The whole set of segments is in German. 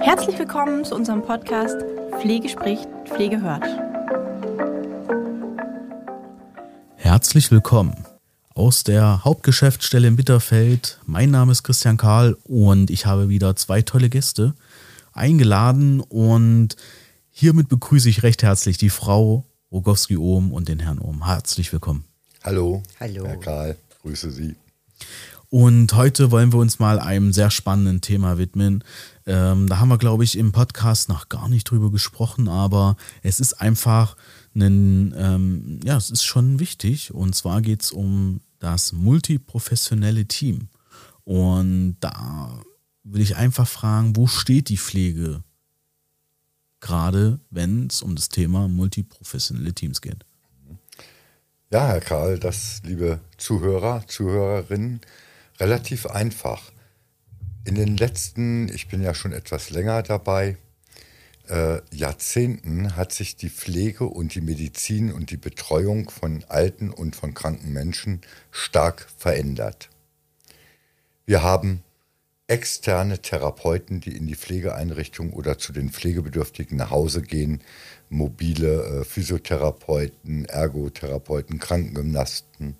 Herzlich willkommen zu unserem Podcast Pflege spricht, Pflege hört. Herzlich willkommen aus der Hauptgeschäftsstelle in Bitterfeld. Mein Name ist Christian Karl und ich habe wieder zwei tolle Gäste eingeladen und hiermit begrüße ich recht herzlich die Frau Rogowski-Ohm und den Herrn Ohm. Herzlich willkommen. Hallo, Hallo, Herr Karl, grüße Sie. Und heute wollen wir uns mal einem sehr spannenden Thema widmen. Ähm, da haben wir, glaube ich, im Podcast noch gar nicht drüber gesprochen, aber es ist einfach ein, ähm, ja, es ist schon wichtig. Und zwar geht es um das multiprofessionelle Team. Und da will ich einfach fragen, wo steht die Pflege? Gerade wenn es um das Thema multiprofessionelle Teams geht. Ja, Herr Karl, das, liebe Zuhörer, Zuhörerinnen, relativ einfach. In den letzten, ich bin ja schon etwas länger dabei, äh, Jahrzehnten hat sich die Pflege und die Medizin und die Betreuung von alten und von kranken Menschen stark verändert. Wir haben externe Therapeuten, die in die Pflegeeinrichtung oder zu den Pflegebedürftigen nach Hause gehen, mobile äh, Physiotherapeuten, Ergotherapeuten, Krankengymnasten.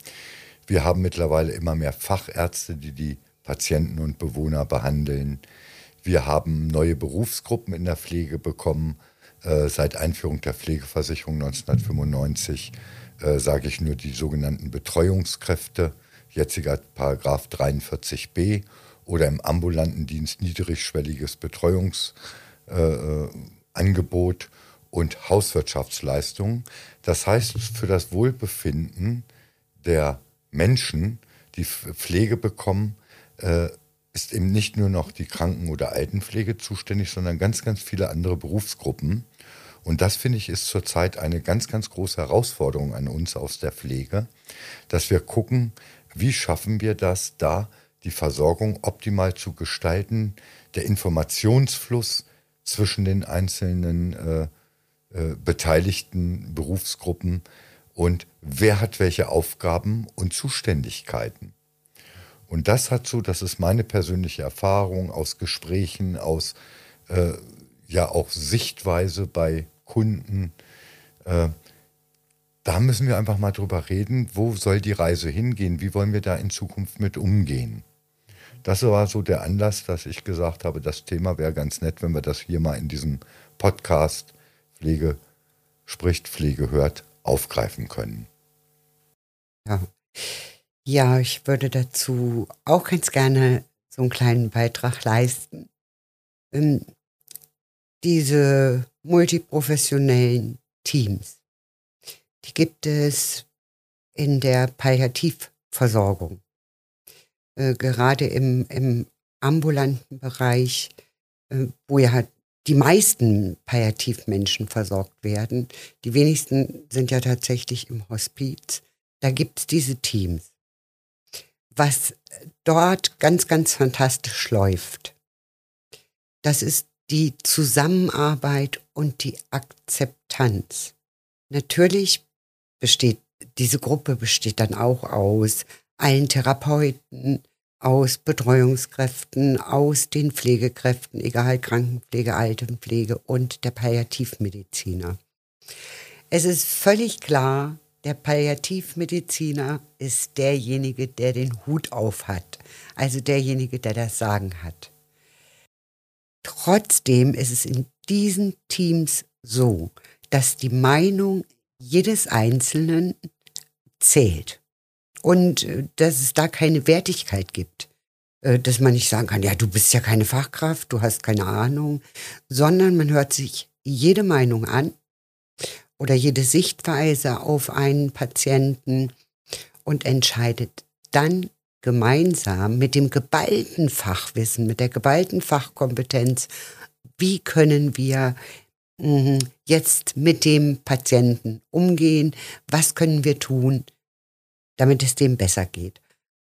Wir haben mittlerweile immer mehr Fachärzte, die die Patienten und Bewohner behandeln. Wir haben neue Berufsgruppen in der Pflege bekommen. Äh, seit Einführung der Pflegeversicherung 1995 äh, sage ich nur die sogenannten Betreuungskräfte, jetziger Paragraph 43b oder im ambulanten Dienst niedrigschwelliges Betreuungsangebot äh, und Hauswirtschaftsleistungen. Das heißt, für das Wohlbefinden der Menschen, die Pflege bekommen, äh, ist eben nicht nur noch die Kranken- oder Altenpflege zuständig, sondern ganz, ganz viele andere Berufsgruppen. Und das finde ich ist zurzeit eine ganz, ganz große Herausforderung an uns aus der Pflege, dass wir gucken, wie schaffen wir das, da die Versorgung optimal zu gestalten, der Informationsfluss zwischen den einzelnen äh, äh, beteiligten Berufsgruppen und wer hat welche Aufgaben und Zuständigkeiten. Und das hat so, das ist meine persönliche Erfahrung aus Gesprächen, aus äh, ja auch Sichtweise bei Kunden. Äh, da müssen wir einfach mal drüber reden, wo soll die Reise hingehen, wie wollen wir da in Zukunft mit umgehen. Das war so der Anlass, dass ich gesagt habe, das Thema wäre ganz nett, wenn wir das hier mal in diesem Podcast Pflege spricht, Pflege hört, aufgreifen können. Ja. ja, ich würde dazu auch ganz gerne so einen kleinen Beitrag leisten. Ähm, diese multiprofessionellen Teams, die gibt es in der Palliativversorgung. Äh, gerade im, im ambulanten Bereich, äh, wo ja die meisten Palliativmenschen versorgt werden. Die wenigsten sind ja tatsächlich im Hospiz. Da gibt es diese Teams. Was dort ganz, ganz fantastisch läuft, das ist die Zusammenarbeit und die Akzeptanz. Natürlich besteht diese Gruppe besteht dann auch aus allen Therapeuten, aus Betreuungskräften, aus den Pflegekräften, egal Krankenpflege, Altenpflege und der Palliativmediziner. Es ist völlig klar, der Palliativmediziner ist derjenige, der den Hut auf hat, also derjenige, der das Sagen hat. Trotzdem ist es in diesen Teams so, dass die Meinung jedes Einzelnen zählt und äh, dass es da keine Wertigkeit gibt. Äh, dass man nicht sagen kann, ja, du bist ja keine Fachkraft, du hast keine Ahnung, sondern man hört sich jede Meinung an oder jede Sichtweise auf einen Patienten und entscheidet dann gemeinsam mit dem geballten Fachwissen, mit der geballten Fachkompetenz, wie können wir mhm, jetzt mit dem Patienten umgehen, was können wir tun, damit es dem besser geht.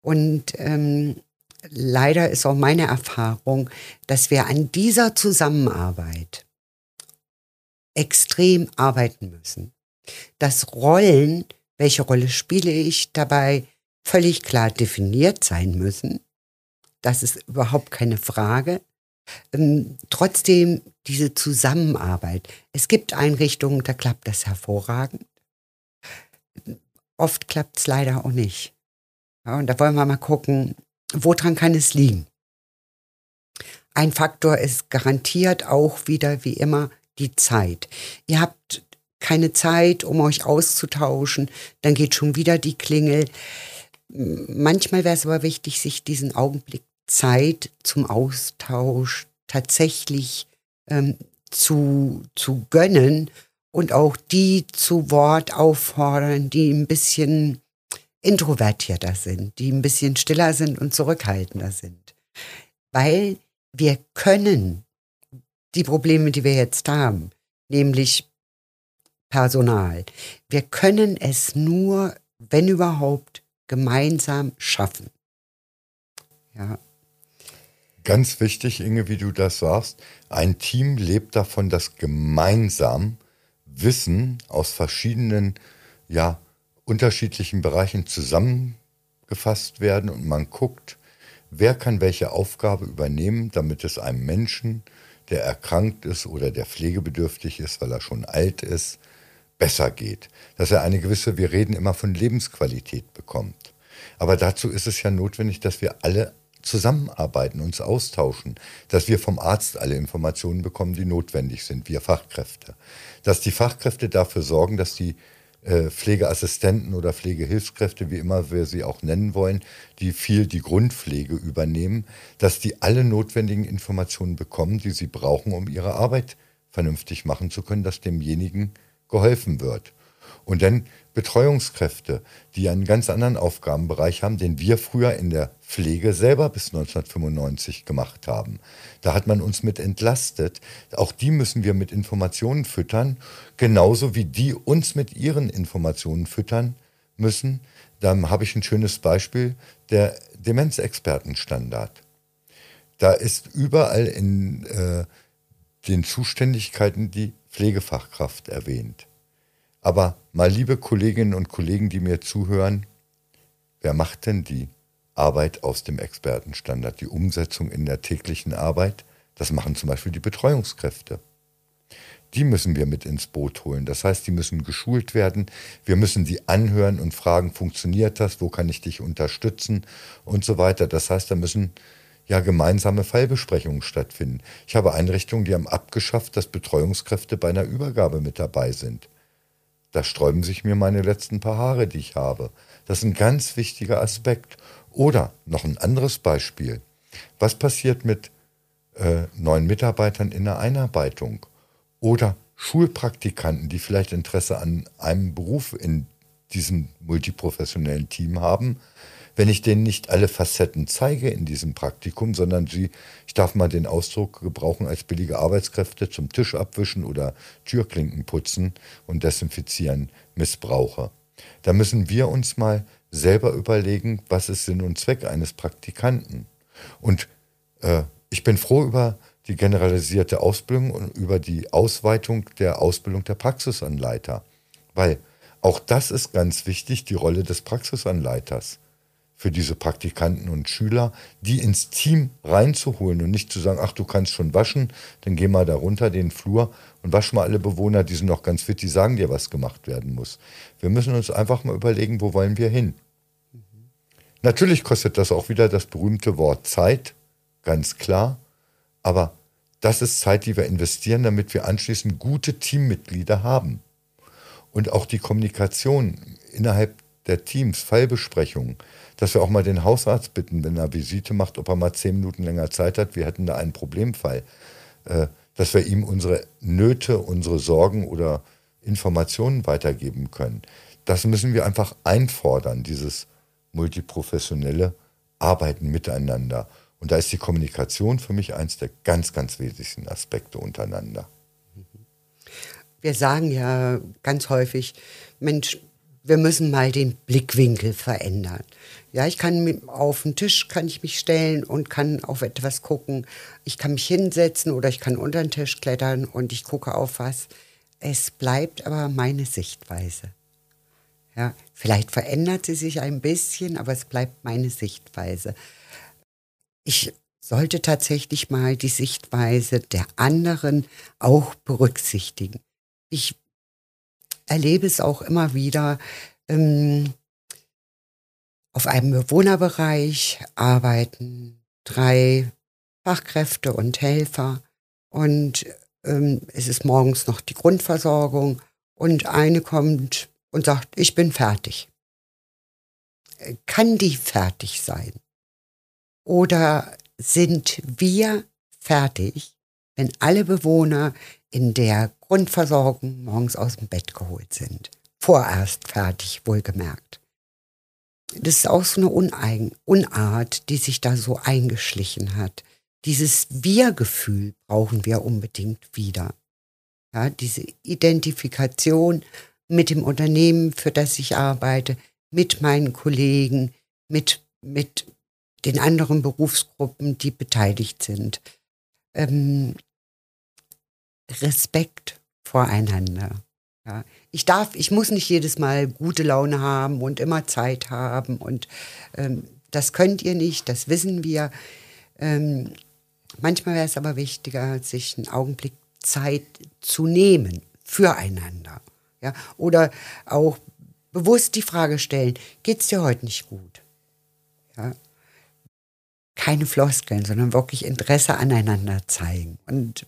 Und ähm, leider ist auch meine Erfahrung, dass wir an dieser Zusammenarbeit extrem arbeiten müssen. Dass Rollen, welche Rolle spiele ich dabei, völlig klar definiert sein müssen. Das ist überhaupt keine Frage. Ähm, trotzdem diese Zusammenarbeit. Es gibt Einrichtungen, da klappt das hervorragend. Oft klappt es leider auch nicht. Ja, und da wollen wir mal gucken, woran kann es liegen? Ein Faktor ist garantiert auch wieder wie immer die Zeit. Ihr habt keine Zeit, um euch auszutauschen, dann geht schon wieder die Klingel. Manchmal wäre es aber wichtig, sich diesen Augenblick Zeit zum Austausch tatsächlich ähm, zu, zu gönnen und auch die zu Wort auffordern, die ein bisschen introvertierter sind, die ein bisschen stiller sind und zurückhaltender sind. Weil wir können die Probleme, die wir jetzt haben, nämlich Personal, wir können es nur, wenn überhaupt, gemeinsam schaffen. Ja. Ganz wichtig, Inge, wie du das sagst, ein Team lebt davon, dass gemeinsam Wissen aus verschiedenen, ja, unterschiedlichen Bereichen zusammengefasst werden und man guckt, wer kann welche Aufgabe übernehmen, damit es einem Menschen, der erkrankt ist oder der pflegebedürftig ist, weil er schon alt ist, besser geht. Dass er eine gewisse, wir reden immer von Lebensqualität bekommt. Aber dazu ist es ja notwendig, dass wir alle zusammenarbeiten, uns austauschen, dass wir vom Arzt alle Informationen bekommen, die notwendig sind, wir Fachkräfte. Dass die Fachkräfte dafür sorgen, dass die äh, Pflegeassistenten oder Pflegehilfskräfte, wie immer wir sie auch nennen wollen, die viel die Grundpflege übernehmen, dass die alle notwendigen Informationen bekommen, die sie brauchen, um ihre Arbeit vernünftig machen zu können, dass demjenigen geholfen wird. Und dann Betreuungskräfte, die einen ganz anderen Aufgabenbereich haben, den wir früher in der Pflege selber bis 1995 gemacht haben. Da hat man uns mit entlastet. Auch die müssen wir mit Informationen füttern, genauso wie die uns mit ihren Informationen füttern müssen. Da habe ich ein schönes Beispiel, der Demenzexpertenstandard. Da ist überall in äh, den Zuständigkeiten die Pflegefachkraft erwähnt. Aber mal liebe Kolleginnen und Kollegen, die mir zuhören, wer macht denn die Arbeit aus dem Expertenstandard, die Umsetzung in der täglichen Arbeit? Das machen zum Beispiel die Betreuungskräfte. Die müssen wir mit ins Boot holen. Das heißt, die müssen geschult werden. Wir müssen sie anhören und fragen, funktioniert das? Wo kann ich dich unterstützen? Und so weiter. Das heißt, da müssen ja gemeinsame Fallbesprechungen stattfinden. Ich habe Einrichtungen, die haben abgeschafft, dass Betreuungskräfte bei einer Übergabe mit dabei sind. Da sträuben sich mir meine letzten paar Haare, die ich habe. Das ist ein ganz wichtiger Aspekt. Oder noch ein anderes Beispiel. Was passiert mit äh, neuen Mitarbeitern in der Einarbeitung? Oder Schulpraktikanten, die vielleicht Interesse an einem Beruf in diesem multiprofessionellen Team haben, wenn ich denen nicht alle Facetten zeige in diesem Praktikum, sondern sie, ich darf mal den Ausdruck gebrauchen, als billige Arbeitskräfte zum Tisch abwischen oder Türklinken putzen und desinfizieren missbrauche. Da müssen wir uns mal selber überlegen, was ist Sinn und Zweck eines Praktikanten. Und äh, ich bin froh über die generalisierte Ausbildung und über die Ausweitung der Ausbildung der Praxisanleiter. Weil auch das ist ganz wichtig, die Rolle des Praxisanleiters für diese Praktikanten und Schüler, die ins Team reinzuholen und nicht zu sagen, ach, du kannst schon waschen, dann geh mal da runter den Flur und wasch mal alle Bewohner, die sind noch ganz fit, die sagen dir, was gemacht werden muss. Wir müssen uns einfach mal überlegen, wo wollen wir hin. Mhm. Natürlich kostet das auch wieder das berühmte Wort Zeit, ganz klar, aber das ist Zeit, die wir investieren, damit wir anschließend gute Teammitglieder haben. Und auch die Kommunikation innerhalb der Teams, Fallbesprechungen, dass wir auch mal den Hausarzt bitten, wenn er Visite macht, ob er mal zehn Minuten länger Zeit hat. Wir hätten da einen Problemfall. Äh, dass wir ihm unsere Nöte, unsere Sorgen oder Informationen weitergeben können. Das müssen wir einfach einfordern, dieses multiprofessionelle Arbeiten miteinander. Und da ist die Kommunikation für mich eins der ganz, ganz wesentlichen Aspekte untereinander. Wir sagen ja ganz häufig, Mensch, wir müssen mal den Blickwinkel verändern. Ja, ich kann auf den Tisch kann ich mich stellen und kann auf etwas gucken. Ich kann mich hinsetzen oder ich kann unter den Tisch klettern und ich gucke auf was. Es bleibt aber meine Sichtweise. Ja, vielleicht verändert sie sich ein bisschen, aber es bleibt meine Sichtweise. Ich sollte tatsächlich mal die Sichtweise der anderen auch berücksichtigen. Ich erlebe es auch immer wieder. Ähm, auf einem Bewohnerbereich arbeiten drei Fachkräfte und Helfer und ähm, es ist morgens noch die Grundversorgung und eine kommt und sagt, ich bin fertig. Kann die fertig sein? Oder sind wir fertig, wenn alle Bewohner in der Grundversorgung morgens aus dem Bett geholt sind? Vorerst fertig, wohlgemerkt. Das ist auch so eine Uneigen Unart, die sich da so eingeschlichen hat. Dieses Wir-Gefühl brauchen wir unbedingt wieder. Ja, diese Identifikation mit dem Unternehmen, für das ich arbeite, mit meinen Kollegen, mit, mit den anderen Berufsgruppen, die beteiligt sind. Ähm, Respekt voreinander. Ja. Ich darf, ich muss nicht jedes Mal gute Laune haben und immer Zeit haben und ähm, das könnt ihr nicht, das wissen wir. Ähm, manchmal wäre es aber wichtiger, sich einen Augenblick Zeit zu nehmen füreinander. Ja? Oder auch bewusst die Frage stellen, geht es dir heute nicht gut? Ja? Keine Floskeln, sondern wirklich Interesse aneinander zeigen. Und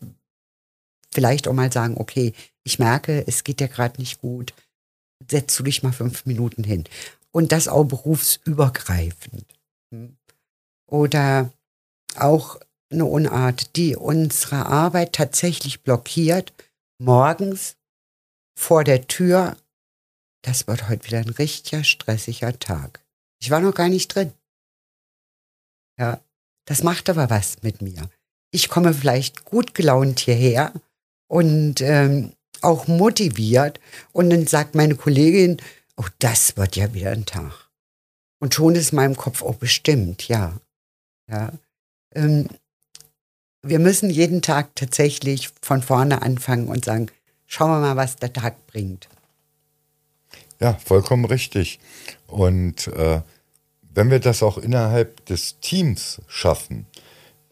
vielleicht auch mal sagen, okay, ich merke, es geht dir gerade nicht gut, setzt du dich mal fünf Minuten hin. Und das auch berufsübergreifend. Hm? Oder auch eine Unart, die unsere Arbeit tatsächlich blockiert, morgens vor der Tür, das wird heute wieder ein richtiger stressiger Tag. Ich war noch gar nicht drin. Ja, das macht aber was mit mir. Ich komme vielleicht gut gelaunt hierher und ähm, auch motiviert und dann sagt meine Kollegin, oh, das wird ja wieder ein Tag. Und schon ist in meinem Kopf, oh, bestimmt, ja. Ja. Ähm, wir müssen jeden Tag tatsächlich von vorne anfangen und sagen, schauen wir mal, was der Tag bringt. Ja, vollkommen richtig. Und äh, wenn wir das auch innerhalb des Teams schaffen,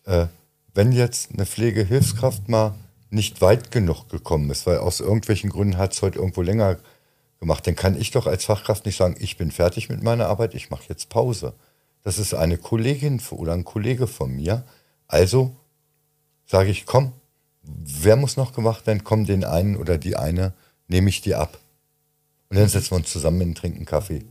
äh, wenn jetzt eine Pflegehilfskraft mal nicht weit genug gekommen ist, weil aus irgendwelchen Gründen hat es heute irgendwo länger gemacht, dann kann ich doch als Fachkraft nicht sagen, ich bin fertig mit meiner Arbeit, ich mache jetzt Pause. Das ist eine Kollegin oder ein Kollege von mir. Also sage ich, komm, wer muss noch gemacht werden? Komm, den einen oder die eine nehme ich dir ab. Und dann setzen wir uns zusammen und trinken Kaffee.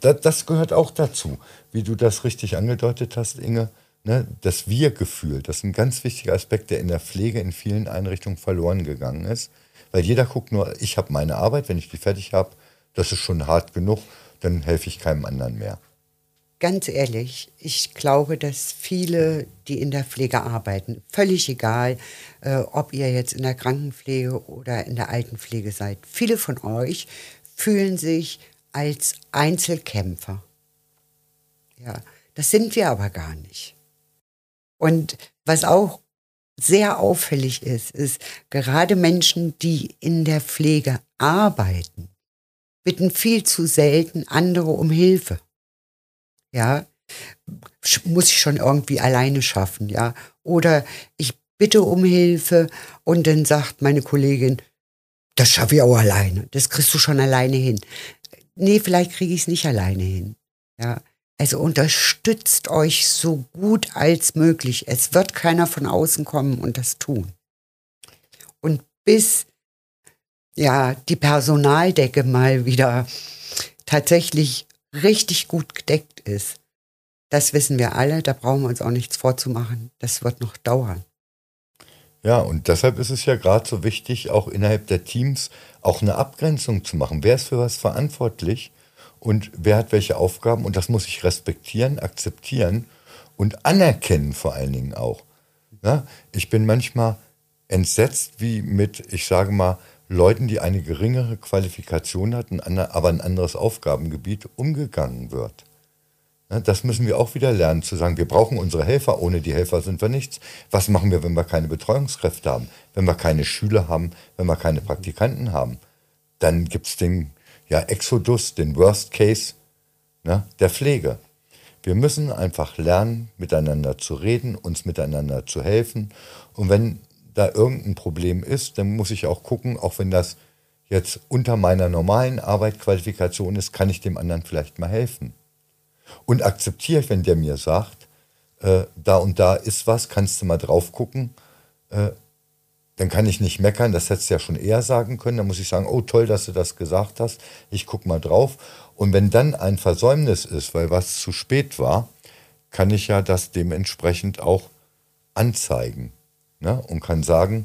Das gehört auch dazu, wie du das richtig angedeutet hast, Inge. Ne, das Wir-Gefühl, das ist ein ganz wichtiger Aspekt, der in der Pflege in vielen Einrichtungen verloren gegangen ist. Weil jeder guckt nur, ich habe meine Arbeit, wenn ich die fertig habe, das ist schon hart genug, dann helfe ich keinem anderen mehr. Ganz ehrlich, ich glaube, dass viele, die in der Pflege arbeiten, völlig egal, äh, ob ihr jetzt in der Krankenpflege oder in der Altenpflege seid, viele von euch fühlen sich als Einzelkämpfer. Ja, das sind wir aber gar nicht. Und was auch sehr auffällig ist, ist gerade Menschen, die in der Pflege arbeiten, bitten viel zu selten andere um Hilfe ja, muss ich schon irgendwie alleine schaffen, ja. Oder ich bitte um Hilfe und dann sagt meine Kollegin, das schaffe ich auch alleine, das kriegst du schon alleine hin. Nee, vielleicht kriege ich es nicht alleine hin, ja. Also unterstützt euch so gut als möglich. Es wird keiner von außen kommen und das tun. Und bis ja die Personaldecke mal wieder tatsächlich richtig gut gedeckt ist. Das wissen wir alle, da brauchen wir uns auch nichts vorzumachen. Das wird noch dauern. Ja, und deshalb ist es ja gerade so wichtig, auch innerhalb der Teams auch eine Abgrenzung zu machen. Wer ist für was verantwortlich und wer hat welche Aufgaben? Und das muss ich respektieren, akzeptieren und anerkennen vor allen Dingen auch. Ja, ich bin manchmal entsetzt, wie mit, ich sage mal, Leuten, die eine geringere Qualifikation hatten, aber ein anderes Aufgabengebiet umgegangen wird. Das müssen wir auch wieder lernen, zu sagen, wir brauchen unsere Helfer, ohne die Helfer sind wir nichts. Was machen wir, wenn wir keine Betreuungskräfte haben, wenn wir keine Schüler haben, wenn wir keine Praktikanten haben? Dann gibt es den, ja, Exodus, den Worst Case ne, der Pflege. Wir müssen einfach lernen, miteinander zu reden, uns miteinander zu helfen. Und wenn da irgendein Problem ist, dann muss ich auch gucken, auch wenn das jetzt unter meiner normalen Arbeitsqualifikation ist, kann ich dem anderen vielleicht mal helfen. Und akzeptiere ich, wenn der mir sagt, äh, da und da ist was, kannst du mal drauf gucken, äh, dann kann ich nicht meckern, das hättest du ja schon eher sagen können. Dann muss ich sagen, oh toll, dass du das gesagt hast, ich guck mal drauf. Und wenn dann ein Versäumnis ist, weil was zu spät war, kann ich ja das dementsprechend auch anzeigen ne? und kann sagen,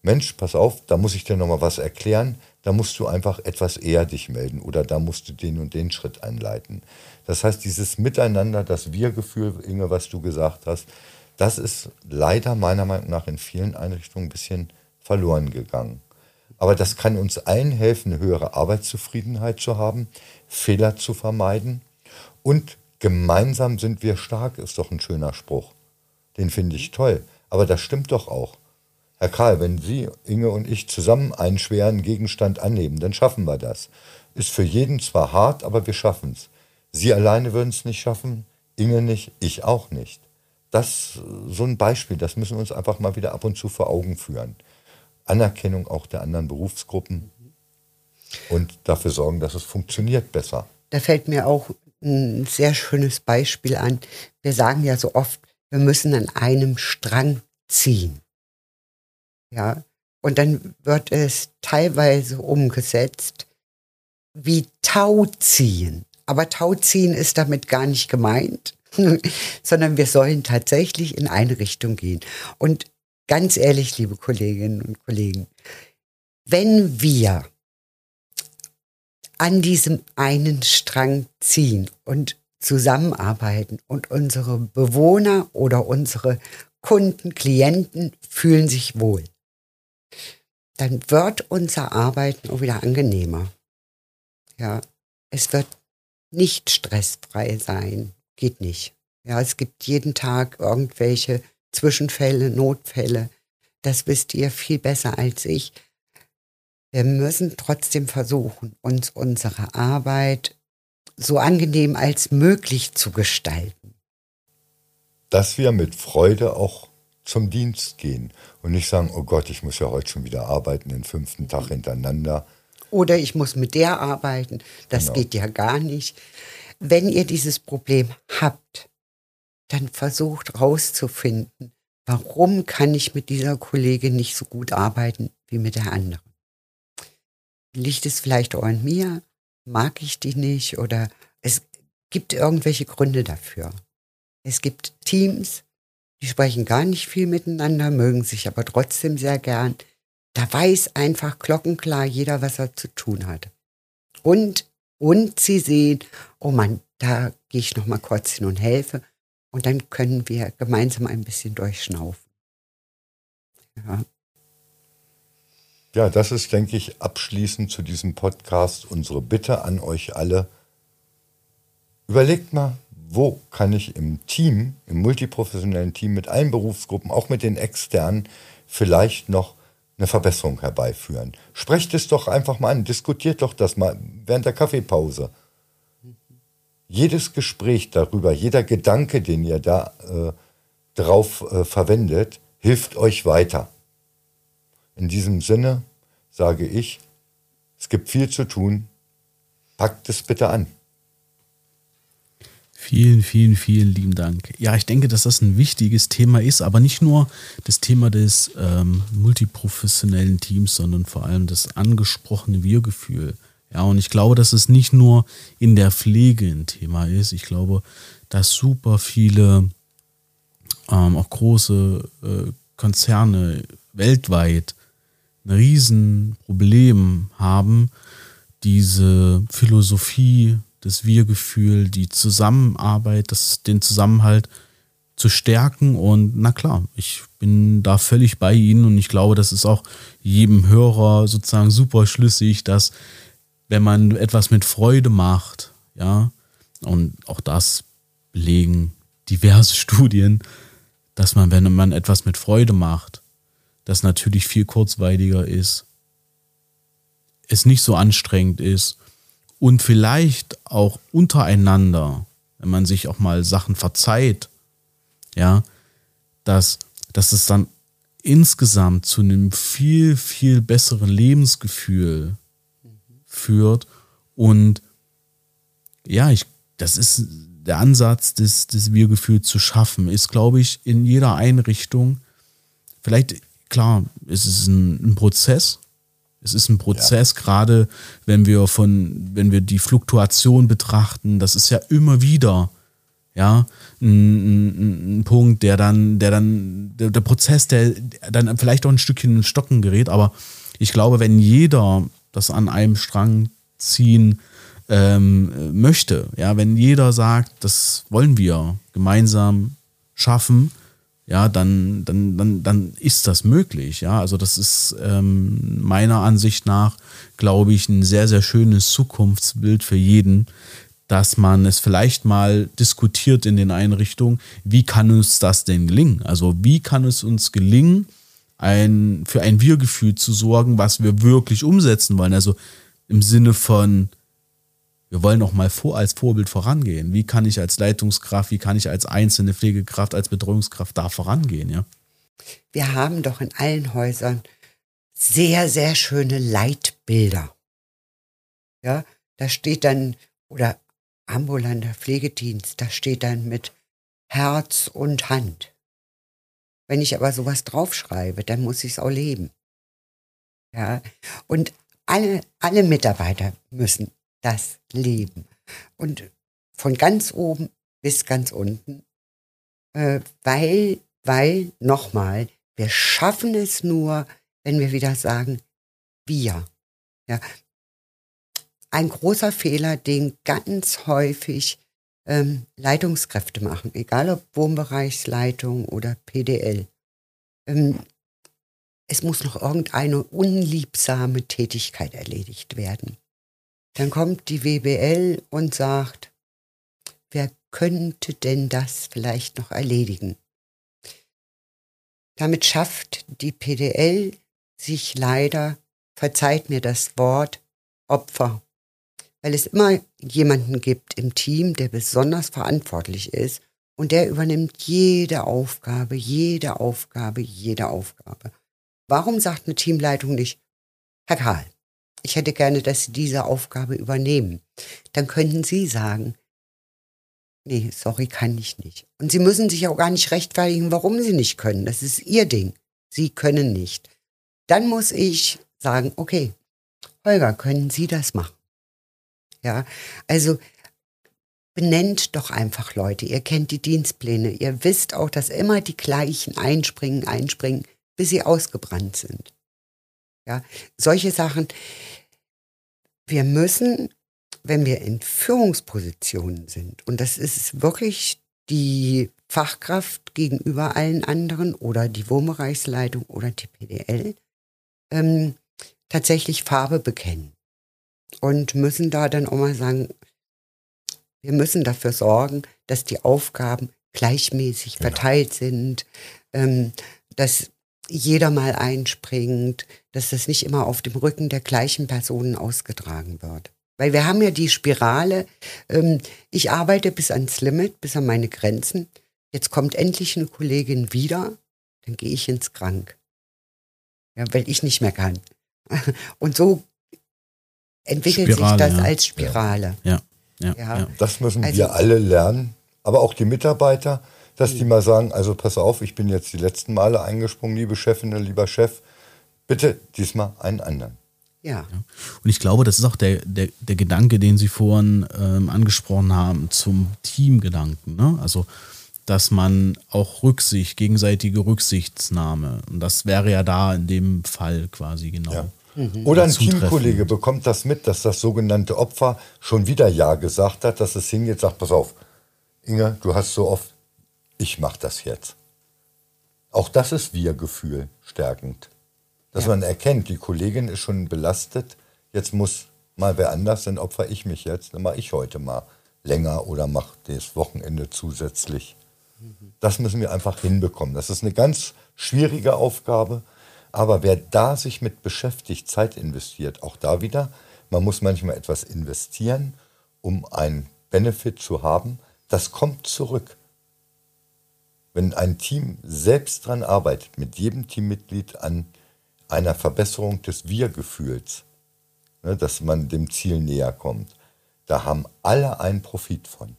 Mensch, pass auf, da muss ich dir nochmal was erklären, da musst du einfach etwas eher dich melden oder da musst du den und den Schritt einleiten. Das heißt, dieses Miteinander, das Wir-Gefühl, Inge, was du gesagt hast, das ist leider meiner Meinung nach in vielen Einrichtungen ein bisschen verloren gegangen. Aber das kann uns allen helfen, eine höhere Arbeitszufriedenheit zu haben, Fehler zu vermeiden und gemeinsam sind wir stark, ist doch ein schöner Spruch. Den finde ich toll. Aber das stimmt doch auch. Herr Karl, wenn Sie, Inge und ich zusammen einen schweren Gegenstand annehmen, dann schaffen wir das. Ist für jeden zwar hart, aber wir schaffen es. Sie alleine würden es nicht schaffen, Inge nicht, ich auch nicht das so ein Beispiel, das müssen wir uns einfach mal wieder ab und zu vor Augen führen. Anerkennung auch der anderen Berufsgruppen und dafür sorgen, dass es funktioniert besser. Da fällt mir auch ein sehr schönes Beispiel an. Wir sagen ja so oft, wir müssen an einem Strang ziehen. Ja, und dann wird es teilweise umgesetzt wie Tauziehen. Aber Tauziehen ist damit gar nicht gemeint, sondern wir sollen tatsächlich in eine Richtung gehen. Und ganz ehrlich, liebe Kolleginnen und Kollegen, wenn wir an diesem einen Strang ziehen und zusammenarbeiten und unsere Bewohner oder unsere Kunden, Klienten fühlen sich wohl, dann wird unser Arbeiten auch wieder angenehmer. Ja, es wird nicht stressfrei sein geht nicht. Ja, es gibt jeden Tag irgendwelche Zwischenfälle, Notfälle. Das wisst ihr viel besser als ich. Wir müssen trotzdem versuchen, uns unsere Arbeit so angenehm als möglich zu gestalten. Dass wir mit Freude auch zum Dienst gehen und nicht sagen, oh Gott, ich muss ja heute schon wieder arbeiten, den fünften Tag hintereinander. Oder ich muss mit der arbeiten, das genau. geht ja gar nicht. Wenn ihr dieses Problem habt, dann versucht rauszufinden, warum kann ich mit dieser Kollegin nicht so gut arbeiten wie mit der anderen. Liegt es vielleicht auch an mir? Mag ich die nicht? Oder es gibt irgendwelche Gründe dafür. Es gibt Teams, die sprechen gar nicht viel miteinander, mögen sich aber trotzdem sehr gern. Da weiß einfach glockenklar jeder, was er zu tun hat. Und und sie sehen, oh Mann, da gehe ich noch mal kurz hin und helfe und dann können wir gemeinsam ein bisschen durchschnaufen. Ja. Ja, das ist, denke ich, abschließend zu diesem Podcast unsere Bitte an euch alle. Überlegt mal, wo kann ich im Team, im multiprofessionellen Team mit allen Berufsgruppen, auch mit den externen, vielleicht noch eine Verbesserung herbeiführen. Sprecht es doch einfach mal an, diskutiert doch das mal während der Kaffeepause. Jedes Gespräch darüber, jeder Gedanke, den ihr da äh, drauf äh, verwendet, hilft euch weiter. In diesem Sinne sage ich, es gibt viel zu tun. Packt es bitte an. Vielen, vielen, vielen lieben Dank. Ja, ich denke, dass das ein wichtiges Thema ist, aber nicht nur das Thema des ähm, multiprofessionellen Teams, sondern vor allem das angesprochene Wir-Gefühl. Ja, und ich glaube, dass es nicht nur in der Pflege ein Thema ist. Ich glaube, dass super viele, ähm, auch große äh, Konzerne weltweit ein Riesenproblem haben, diese Philosophie das Wir-Gefühl, die Zusammenarbeit, das, den Zusammenhalt zu stärken. Und na klar, ich bin da völlig bei Ihnen und ich glaube, das ist auch jedem Hörer sozusagen super schlüssig, dass wenn man etwas mit Freude macht, ja, und auch das belegen diverse Studien, dass man, wenn man etwas mit Freude macht, das natürlich viel kurzweiliger ist, es nicht so anstrengend ist und vielleicht auch untereinander, wenn man sich auch mal Sachen verzeiht, ja, dass, dass es dann insgesamt zu einem viel, viel besseren Lebensgefühl führt. Und ja, ich, das ist der Ansatz, das, das Wir-Gefühl zu schaffen, ist, glaube ich, in jeder Einrichtung. Vielleicht, klar, es ist ein, ein Prozess. Es ist ein Prozess, ja. gerade wenn wir von, wenn wir die Fluktuation betrachten, das ist ja immer wieder ja, ein, ein, ein, Punkt, der dann, der dann, der, der, Prozess, der dann vielleicht auch ein Stückchen ins Stocken gerät, aber ich glaube, wenn jeder das an einem Strang ziehen ähm, möchte, ja, wenn jeder sagt, das wollen wir gemeinsam schaffen, ja, dann, dann, dann, dann ist das möglich, ja, also das ist ähm, meiner Ansicht nach, glaube ich, ein sehr, sehr schönes Zukunftsbild für jeden, dass man es vielleicht mal diskutiert in den Einrichtungen, wie kann uns das denn gelingen? Also wie kann es uns gelingen, ein, für ein Wir-Gefühl zu sorgen, was wir wirklich umsetzen wollen? Also im Sinne von, wir wollen auch mal vor, als Vorbild vorangehen. Wie kann ich als Leitungskraft, wie kann ich als einzelne Pflegekraft, als Betreuungskraft da vorangehen? Ja? Wir haben doch in allen Häusern sehr, sehr schöne Leitbilder. Ja, da steht dann, oder ambulanter Pflegedienst, da steht dann mit Herz und Hand. Wenn ich aber sowas draufschreibe, dann muss ich es auch leben. Ja, und alle, alle Mitarbeiter müssen das leben. Und von ganz oben bis ganz unten, äh, weil, weil, nochmal, wir schaffen es nur, wenn wir wieder sagen, wir. Ja, ein großer Fehler, den ganz häufig ähm, Leitungskräfte machen, egal ob Wohnbereichsleitung oder PDL. Ähm, es muss noch irgendeine unliebsame Tätigkeit erledigt werden. Dann kommt die WBL und sagt, wer könnte denn das vielleicht noch erledigen? Damit schafft die PDL sich leider, verzeiht mir das Wort, Opfer weil es immer jemanden gibt im Team, der besonders verantwortlich ist und der übernimmt jede Aufgabe, jede Aufgabe, jede Aufgabe. Warum sagt eine Teamleitung nicht, Herr Karl, ich hätte gerne, dass Sie diese Aufgabe übernehmen. Dann könnten Sie sagen, nee, sorry, kann ich nicht. Und Sie müssen sich auch gar nicht rechtfertigen, warum Sie nicht können. Das ist Ihr Ding. Sie können nicht. Dann muss ich sagen, okay, Holger, können Sie das machen? Ja, also benennt doch einfach Leute. Ihr kennt die Dienstpläne. Ihr wisst auch, dass immer die gleichen einspringen, einspringen, bis sie ausgebrannt sind. Ja, solche Sachen. Wir müssen, wenn wir in Führungspositionen sind, und das ist wirklich die Fachkraft gegenüber allen anderen oder die Wohnbereichsleitung oder die PDL, ähm, tatsächlich Farbe bekennen und müssen da dann auch mal sagen, wir müssen dafür sorgen, dass die Aufgaben gleichmäßig genau. verteilt sind, ähm, dass jeder mal einspringt, dass das nicht immer auf dem Rücken der gleichen Personen ausgetragen wird. Weil wir haben ja die Spirale, ähm, ich arbeite bis ans Limit, bis an meine Grenzen. Jetzt kommt endlich eine Kollegin wieder, dann gehe ich ins Krank. Ja, weil ich nicht mehr kann. Und so entwickelt Spirale, sich das ja. als Spirale. Ja. Ja. ja. Das müssen also, wir alle lernen, aber auch die Mitarbeiter, dass die mal sagen, also pass auf, ich bin jetzt die letzten Male eingesprungen, liebe Chefin, lieber Chef, bitte diesmal einen anderen. Ja. Und ich glaube, das ist auch der, der, der Gedanke, den Sie vorhin ähm, angesprochen haben, zum Teamgedanken. Ne? Also, dass man auch Rücksicht, gegenseitige Rücksichtnahme, und das wäre ja da in dem Fall quasi genau. Ja. Mhm. Oder ein Teamkollege bekommt das mit, dass das sogenannte Opfer schon wieder Ja gesagt hat, dass es hingeht, sagt, pass auf, Inge, du hast so oft, ich mach das jetzt. Auch das ist Wir-Gefühl stärkend. Dass ja. man erkennt, die Kollegin ist schon belastet, jetzt muss mal wer anders, dann opfer ich mich jetzt, dann mache ich heute mal länger oder mache das Wochenende zusätzlich. Mhm. Das müssen wir einfach hinbekommen. Das ist eine ganz schwierige Aufgabe, aber wer da sich mit beschäftigt, Zeit investiert, auch da wieder, man muss manchmal etwas investieren, um einen Benefit zu haben. Das kommt zurück. Wenn ein Team selbst daran arbeitet, mit jedem Teammitglied an einer Verbesserung des Wir-Gefühls, ne, dass man dem Ziel näher kommt, da haben alle einen Profit von.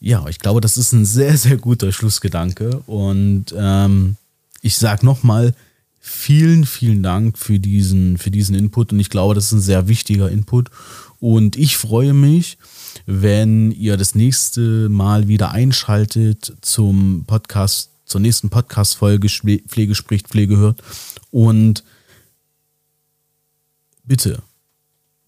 Ja, ich glaube, das ist ein sehr, sehr guter Schlussgedanke. Und ähm, ich sage nochmal, vielen, vielen Dank für diesen, für diesen Input. Und ich glaube, das ist ein sehr wichtiger Input. Und ich freue mich, wenn ihr das nächste Mal wieder einschaltet zum Podcast, zur nächsten Podcast-Folge Pflege spricht, Pflege hört. Und bitte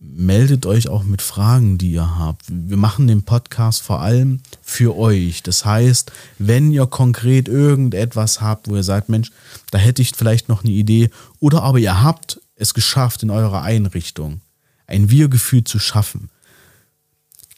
meldet euch auch mit Fragen, die ihr habt. Wir machen den Podcast vor allem für euch. Das heißt, wenn ihr konkret irgendetwas habt, wo ihr sagt, Mensch, da hätte ich vielleicht noch eine Idee, oder aber ihr habt es geschafft in eurer Einrichtung, ein Wir-Gefühl zu schaffen,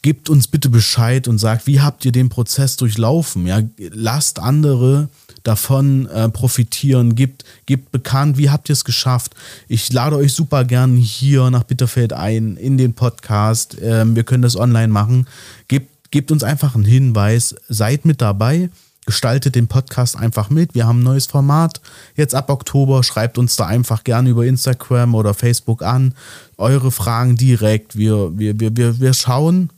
gebt uns bitte Bescheid und sagt, wie habt ihr den Prozess durchlaufen? Ja, lasst andere davon äh, profitieren, gebt, gebt bekannt, wie habt ihr es geschafft. Ich lade euch super gern hier nach Bitterfeld ein in den Podcast. Ähm, wir können das online machen. Gebt, gebt uns einfach einen Hinweis, seid mit dabei. Gestaltet den Podcast einfach mit. Wir haben ein neues Format jetzt ab Oktober. Schreibt uns da einfach gerne über Instagram oder Facebook an. Eure Fragen direkt. Wir, wir, wir, wir, wir schauen,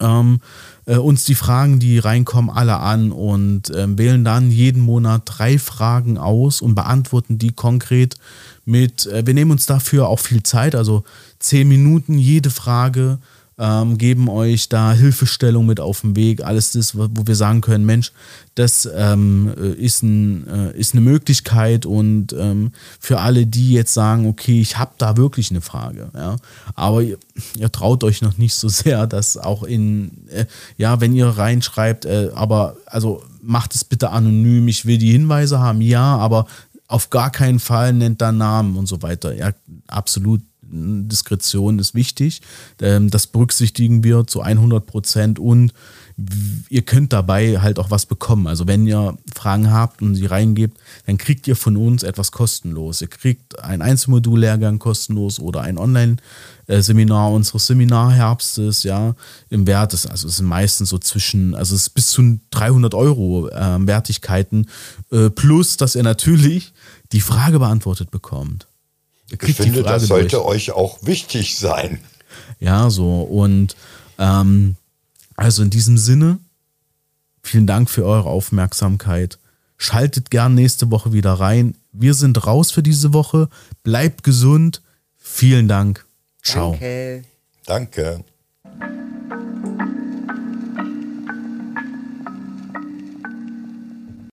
ähm, äh, uns die Fragen, die reinkommen, alle an und äh, wählen dann jeden Monat drei Fragen aus und beantworten die konkret mit, äh, wir nehmen uns dafür auch viel Zeit, also zehn Minuten jede Frage ähm, geben euch da Hilfestellung mit auf den Weg. Alles das, wo wir sagen können, Mensch, das ähm, äh, ist, ein, äh, ist eine Möglichkeit. Und ähm, für alle, die jetzt sagen, okay, ich habe da wirklich eine Frage, ja, aber ihr, ihr, traut euch noch nicht so sehr, dass auch in, äh, ja, wenn ihr reinschreibt, äh, aber also macht es bitte anonym, ich will die Hinweise haben, ja, aber auf gar keinen Fall nennt da Namen und so weiter. Ja, absolut Diskretion ist wichtig. Ähm, das berücksichtigen wir zu 100 Prozent und ihr könnt dabei halt auch was bekommen. Also wenn ihr Fragen habt und sie reingebt, dann kriegt ihr von uns etwas kostenlos. Ihr kriegt ein Einzelmodullehrgang kostenlos oder ein Online-Seminar unseres Seminarherbstes, ja, im Wert ist, also es sind meistens so zwischen, also es ist bis zu 300 Euro äh, Wertigkeiten, äh, plus, dass ihr natürlich die Frage beantwortet bekommt. Ich finde, das sollte durch. euch auch wichtig sein. Ja, so. Und ähm, also in diesem Sinne, vielen Dank für eure Aufmerksamkeit. Schaltet gern nächste Woche wieder rein. Wir sind raus für diese Woche. Bleibt gesund. Vielen Dank. Ciao. Danke. Danke.